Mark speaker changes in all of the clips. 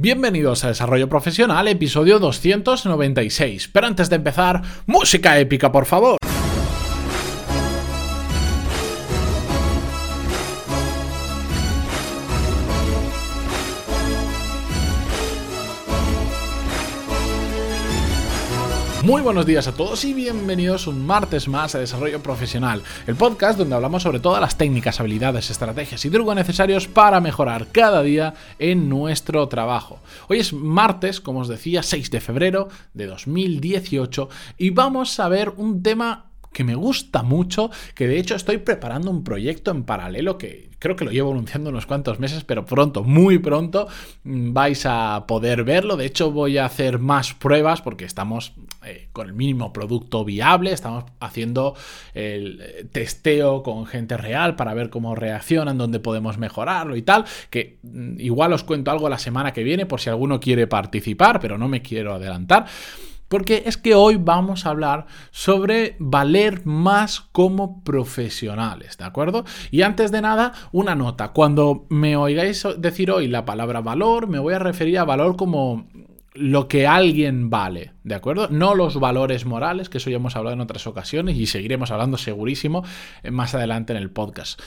Speaker 1: Bienvenidos a Desarrollo Profesional, episodio 296. Pero antes de empezar, música épica, por favor. Muy buenos días a todos y bienvenidos un martes más a Desarrollo Profesional, el podcast donde hablamos sobre todas las técnicas, habilidades, estrategias y trucos necesarios para mejorar cada día en nuestro trabajo. Hoy es martes, como os decía, 6 de febrero de 2018 y vamos a ver un tema que me gusta mucho, que de hecho estoy preparando un proyecto en paralelo que creo que lo llevo anunciando unos cuantos meses, pero pronto, muy pronto mm, vais a poder verlo. De hecho voy a hacer más pruebas porque estamos eh, con el mínimo producto viable, estamos haciendo el eh, testeo con gente real para ver cómo reaccionan, dónde podemos mejorarlo y tal, que mm, igual os cuento algo la semana que viene por si alguno quiere participar, pero no me quiero adelantar. Porque es que hoy vamos a hablar sobre valer más como profesionales, ¿de acuerdo? Y antes de nada, una nota. Cuando me oigáis decir hoy la palabra valor, me voy a referir a valor como lo que alguien vale, ¿de acuerdo? No los valores morales, que eso ya hemos hablado en otras ocasiones y seguiremos hablando segurísimo eh, más adelante en el podcast.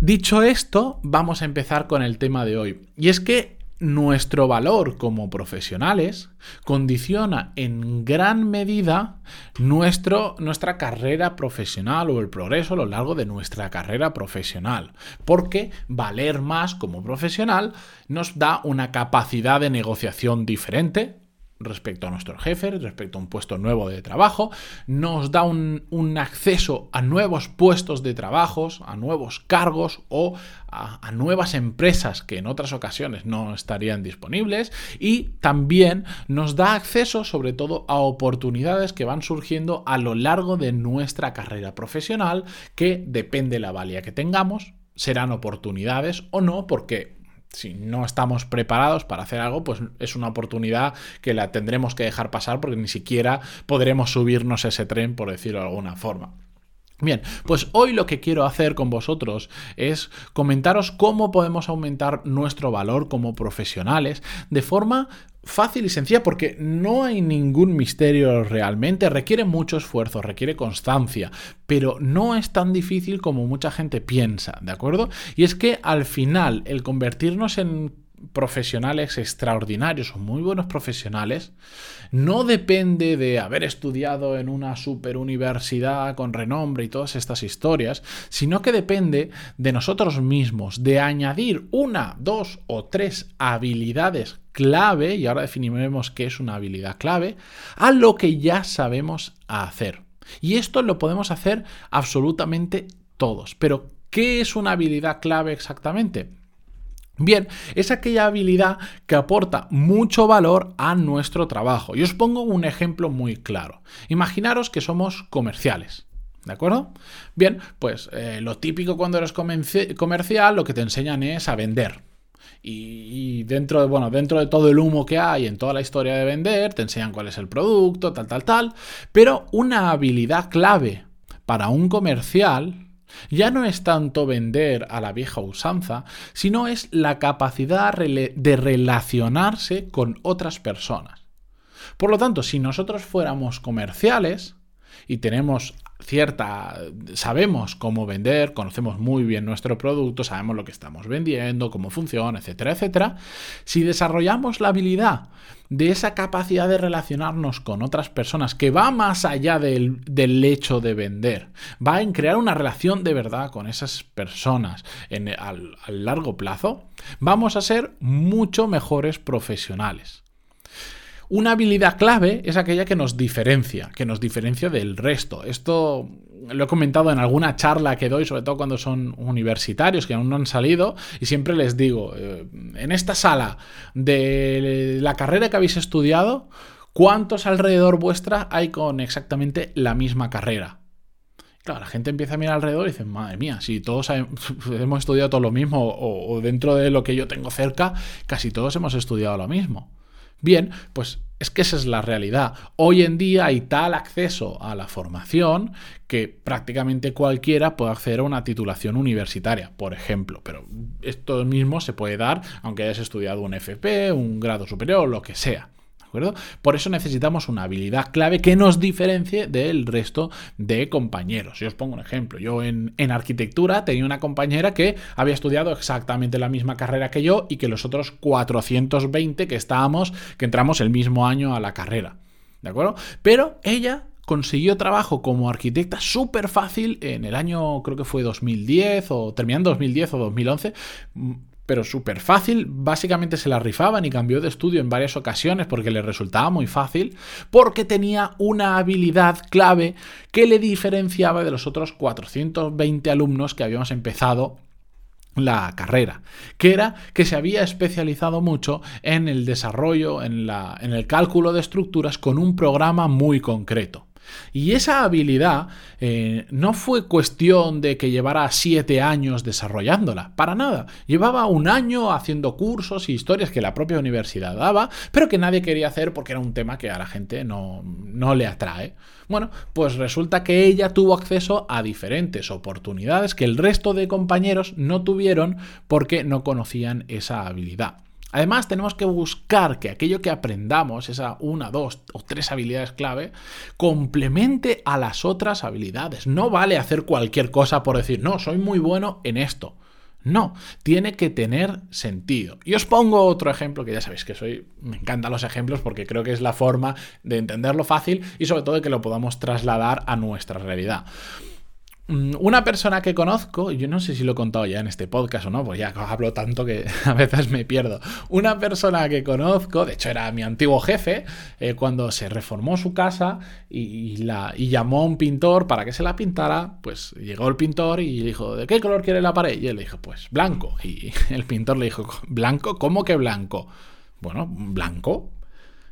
Speaker 1: Dicho esto, vamos a empezar con el tema de hoy. Y es que nuestro valor como profesionales condiciona en gran medida nuestro, nuestra carrera profesional o el progreso a lo largo de nuestra carrera profesional. Porque valer más como profesional nos da una capacidad de negociación diferente, respecto a nuestro jefe, respecto a un puesto nuevo de trabajo, nos da un, acceso a nuevos puestos de trabajo, a nuevos cargos o a, nuevas empresas que en otras ocasiones no estarían disponibles y también nos da acceso sobre todo a oportunidades que van surgiendo a lo largo de nuestra carrera profesional que depende de la valía que tengamos, serán oportunidades o no porque si no estamos preparados para hacer algo, pues es una oportunidad que la tendremos que dejar pasar porque ni siquiera podremos subirnos ese tren, por decirlo de alguna forma. Bien, pues hoy lo que quiero hacer con vosotros es comentaros cómo podemos aumentar nuestro valor como profesionales de forma fácil y sencilla porque no hay ningún misterio realmente, requiere mucho esfuerzo, requiere constancia, pero no es tan difícil como mucha gente piensa, ¿de acuerdo? Y es que al final el convertirnos en profesionales extraordinarios o muy buenos profesionales no depende de haber estudiado en una super universidad con renombre y todas estas historias, sino que depende de nosotros mismos, de añadir una, dos o tres habilidades clave, y ahora definiremos qué es una habilidad clave, a lo que ya sabemos hacer. Y esto lo podemos hacer absolutamente todos. Pero, ¿qué es una habilidad clave exactamente? Bien, es aquella habilidad que aporta mucho valor a nuestro trabajo. Y os pongo un ejemplo muy claro. Imaginaros que somos comerciales. ¿De acuerdo? Bien, pues eh, lo típico cuando eres comercial, lo que te enseñan es a vender. Y, dentro de, bueno, dentro de todo el humo que hay en toda la historia de vender, te enseñan cuál es el producto, tal, tal, tal. Pero una habilidad clave para un comercial ya no es tanto vender a la vieja usanza, sino es la capacidad de relacionarse con otras personas. Por lo tanto, si nosotros fuéramos comerciales y tenemos cierta, sabemos cómo vender, conocemos muy bien nuestro producto, sabemos lo que estamos vendiendo, cómo funciona, etcétera, etcétera. Si desarrollamos la habilidad de esa capacidad de relacionarnos con otras personas que va más allá del, del hecho de vender, va en crear una relación de verdad con esas personas en, al largo plazo, vamos a ser mucho mejores profesionales. Una habilidad clave es aquella que nos diferencia, que nos diferencia del resto. Esto lo he comentado en alguna charla que doy, sobre todo cuando son universitarios que aún no han salido, y siempre les digo, eh, en esta sala de la carrera que habéis estudiado, ¿cuántos alrededor vuestra hay con exactamente la misma carrera? Claro, la gente empieza a mirar alrededor y dice, madre mía, si todos hemos estudiado todo lo mismo, o dentro de lo que yo tengo cerca, casi todos hemos estudiado lo mismo. Bien, pues es que esa es la realidad. Hoy en día hay tal acceso a la formación que prácticamente cualquiera puede acceder a una titulación universitaria, por ejemplo. Pero esto mismo se puede dar aunque hayas estudiado un FP, un grado superior, lo que sea. Por eso necesitamos una habilidad clave que nos diferencie del resto de compañeros. Si os pongo un ejemplo, yo en, en arquitectura tenía una compañera que había estudiado exactamente la misma carrera que yo y que los otros 420 que estábamos, que entramos el mismo año a la carrera. ¿De acuerdo? Pero ella consiguió trabajo como arquitecta súper fácil en el año, creo que fue 2010 o terminando 2010 o 2011 pero súper fácil. Básicamente se la rifaban y cambió de estudio en varias ocasiones porque le resultaba muy fácil, porque tenía una habilidad clave que le diferenciaba de los otros 420 alumnos que habíamos empezado la carrera, que era que se había especializado mucho en el desarrollo, en, la, en el cálculo de estructuras con un programa muy concreto. Y esa habilidad eh, no fue cuestión de que llevara siete años desarrollándola, para nada. Llevaba un año haciendo cursos y historias que la propia universidad daba, pero que nadie quería hacer porque era un tema que a la gente no, no le atrae. Bueno, pues resulta que ella tuvo acceso a diferentes oportunidades que el resto de compañeros no tuvieron porque no conocían esa habilidad. Además, tenemos que buscar que aquello que aprendamos, esa una, dos o tres habilidades clave, complemente a las otras habilidades. No vale hacer cualquier cosa por decir, no, soy muy bueno en esto. No, tiene que tener sentido. Y os pongo otro ejemplo, que ya sabéis que soy, me encantan los ejemplos porque creo que es la forma de entenderlo fácil y sobre todo de que lo podamos trasladar a nuestra realidad. Mm, una persona que conozco, yo no sé si lo he contado ya en este podcast o no, pues ya hablo tanto que a veces me pierdo. Una persona que conozco, de hecho era mi antiguo jefe, eh, cuando se reformó su casa y, la, y llamó a un pintor para que se la pintara, pues llegó el pintor y dijo, ¿de qué color quiere la pared? Y él le dijo, pues blanco. Y el pintor le dijo, ¿blanco? ¿Cómo que blanco? Bueno, blanco,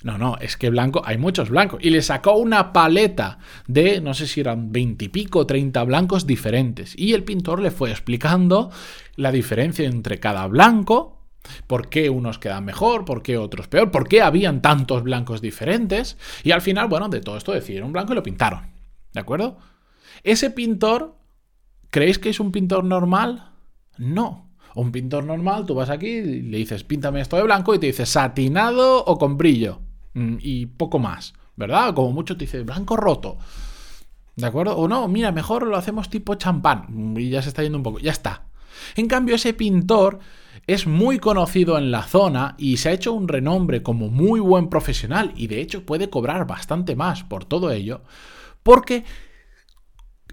Speaker 1: no, no, es que blanco, hay muchos blancos. Y le sacó una paleta de, no sé si eran 20 y pico, 30 blancos diferentes. Y el pintor le fue explicando la diferencia entre cada blanco, por qué unos quedan mejor, por qué otros peor, por qué habían tantos blancos diferentes. Y al final, bueno, de todo esto decidieron blanco y lo pintaron. ¿De acuerdo? Ese pintor, ¿creéis que es un pintor normal? No. Un pintor normal, tú vas aquí y le dices, píntame esto de blanco y te dice satinado o con brillo. Mm, y poco más, ¿verdad? Como mucho te dice blanco roto. ¿De acuerdo? O no, mira, mejor lo hacemos tipo champán. Y ya se está yendo un poco. Ya está. En cambio, ese pintor es muy conocido en la zona y se ha hecho un renombre como muy buen profesional y de hecho puede cobrar bastante más por todo ello porque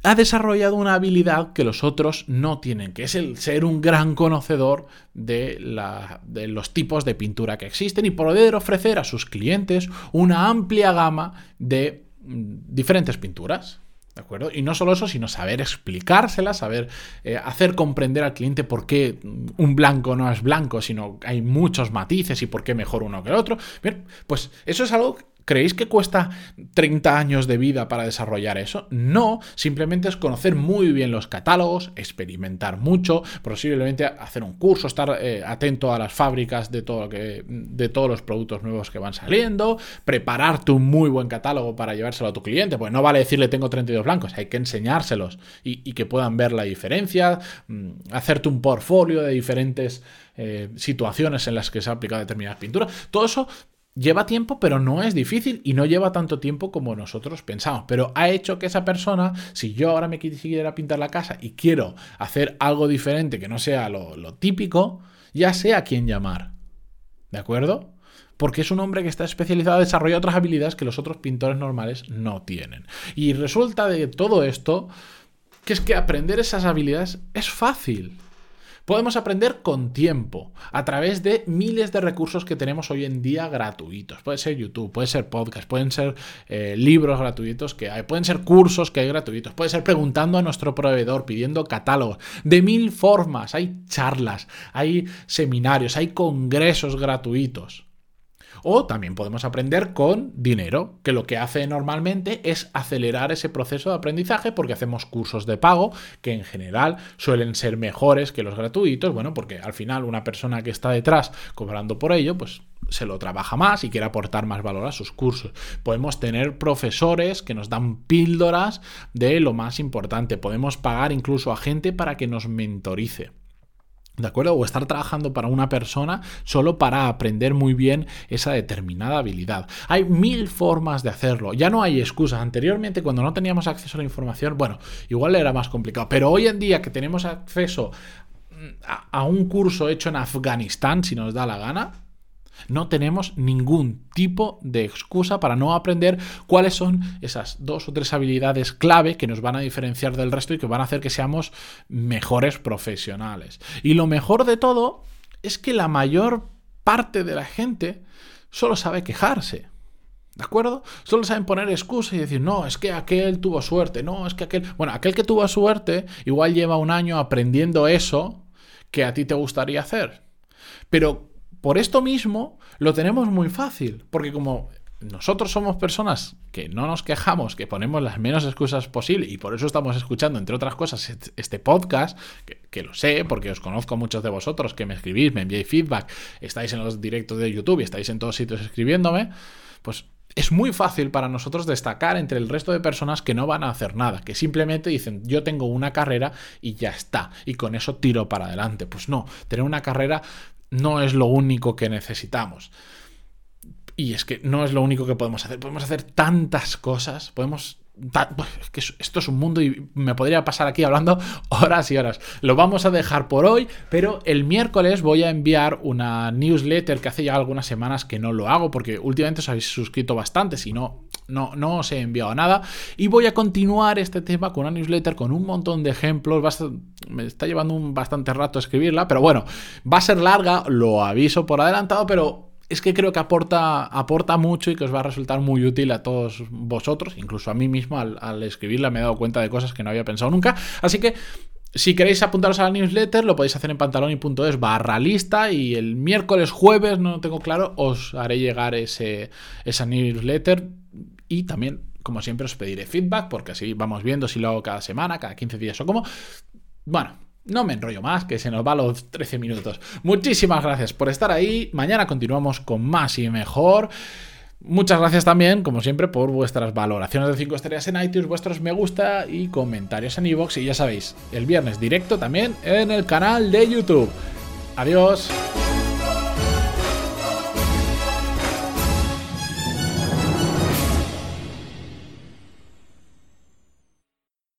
Speaker 1: ha desarrollado una habilidad que los otros no tienen, que es el ser un gran conocedor de, los tipos de pintura que existen y poder ofrecer a sus clientes una amplia gama de mm, diferentes pinturas. ¿De acuerdo? Y no solo eso, sino saber explicársela, saber eh, hacer comprender al cliente por qué un blanco no es blanco, sino hay muchos matices y por qué mejor uno que el otro. Bien, pues eso es algo ¿Creéis que cuesta 30 años de vida para desarrollar eso? No, simplemente es conocer muy bien los catálogos, experimentar mucho, posiblemente hacer un curso, estar eh, atento a las fábricas de, todo de todos los productos nuevos que van saliendo, prepararte un muy buen catálogo para llevárselo a tu cliente, pues no vale decirle tengo 32 blancos, hay que enseñárselos y, que puedan ver la diferencia, mm, hacerte un portfolio de diferentes eh, situaciones en las que se ha aplicado determinadas pinturas. Todo eso Lleva tiempo, pero no es difícil y no lleva tanto tiempo como nosotros pensamos. Pero ha hecho que esa persona, si yo ahora me quisiera pintar la casa y quiero hacer algo diferente que no sea lo, típico, ya sé a quién llamar. ¿De acuerdo? Porque es un hombre que está especializado en desarrollar otras habilidades que los otros pintores normales no tienen. Y resulta de todo esto que es que aprender esas habilidades es fácil. Podemos aprender con tiempo, a través de miles de recursos que tenemos hoy en día gratuitos. Puede ser YouTube, puede ser podcast, pueden ser eh, libros gratuitos que hay, pueden ser cursos que hay gratuitos, puede ser preguntando a nuestro proveedor, pidiendo catálogos, de mil formas. Hay charlas, hay seminarios, hay congresos gratuitos. O también podemos aprender con dinero, que lo que hace normalmente es acelerar ese proceso de aprendizaje porque hacemos cursos de pago que en general suelen ser mejores que los gratuitos, bueno, porque al final una persona que está detrás cobrando por ello, pues se lo trabaja más y quiere aportar más valor a sus cursos. Podemos tener profesores que nos dan píldoras de lo más importante. Podemos pagar incluso a gente para que nos mentorice. ¿De acuerdo? O estar trabajando para una persona solo para aprender muy bien esa determinada habilidad. Hay mil formas de hacerlo. Ya no hay excusas. Anteriormente, cuando no teníamos acceso a la información, bueno, igual era más complicado. Pero hoy en día que tenemos acceso a, a un curso hecho en Afganistán, si nos da la gana, no tenemos ningún tipo de excusa para no aprender cuáles son esas dos o tres habilidades clave que nos van a diferenciar del resto y que van a hacer que seamos mejores profesionales. Y lo mejor de todo es que la mayor parte de la gente solo sabe quejarse. ¿De acuerdo? Solo saben poner excusas y decir, no, es que aquel tuvo suerte, no, es que aquel... Bueno, aquel que tuvo suerte igual lleva un año aprendiendo eso que a ti te gustaría hacer. Pero por esto mismo lo tenemos muy fácil, porque como nosotros somos personas que no nos quejamos, que ponemos las menos excusas posible y por eso estamos escuchando, entre otras cosas, este podcast, que, lo sé, porque os conozco muchos de vosotros que me escribís, me enviáis feedback, estáis en los directos de YouTube y estáis en todos sitios escribiéndome, pues es muy fácil para nosotros destacar entre el resto de personas que no van a hacer nada, que simplemente dicen yo tengo una carrera y ya está, y con eso tiro para adelante. Pues no, tener una carrera no es lo único que necesitamos. Y es que no es lo único que podemos hacer. Podemos hacer tantas cosas. Podemos. Que esto es un mundo y me podría pasar aquí hablando horas y horas. Lo vamos a dejar por hoy, pero el miércoles voy a enviar una newsletter que hace ya algunas semanas que no lo hago porque últimamente os habéis suscrito bastante, si no, no, no os he enviado nada. Y voy a continuar este tema con una newsletter con un montón de ejemplos. me está llevando un bastante rato escribirla, pero bueno, va a ser larga, lo aviso por adelantado, pero es que creo que aporta, aporta mucho y que os va a resultar muy útil a todos vosotros, incluso a mí mismo al, escribirla me he dado cuenta de cosas que no había pensado nunca. Así que si queréis apuntaros a la newsletter, lo podéis hacer en pantaloni.es barra lista y el miércoles, jueves, no tengo claro, os haré llegar ese, esa newsletter y también, como siempre, os pediré feedback porque así vamos viendo si lo hago cada semana, cada 15 días o como. Bueno, no me enrollo más, que se nos va los 13 minutos. Muchísimas gracias por estar ahí. Mañana continuamos con más y mejor. Muchas gracias también, como siempre, por vuestras valoraciones de 5 estrellas en iTunes, vuestros me gusta y comentarios en iVoox. Y ya sabéis, el viernes directo también en el canal de YouTube. Adiós.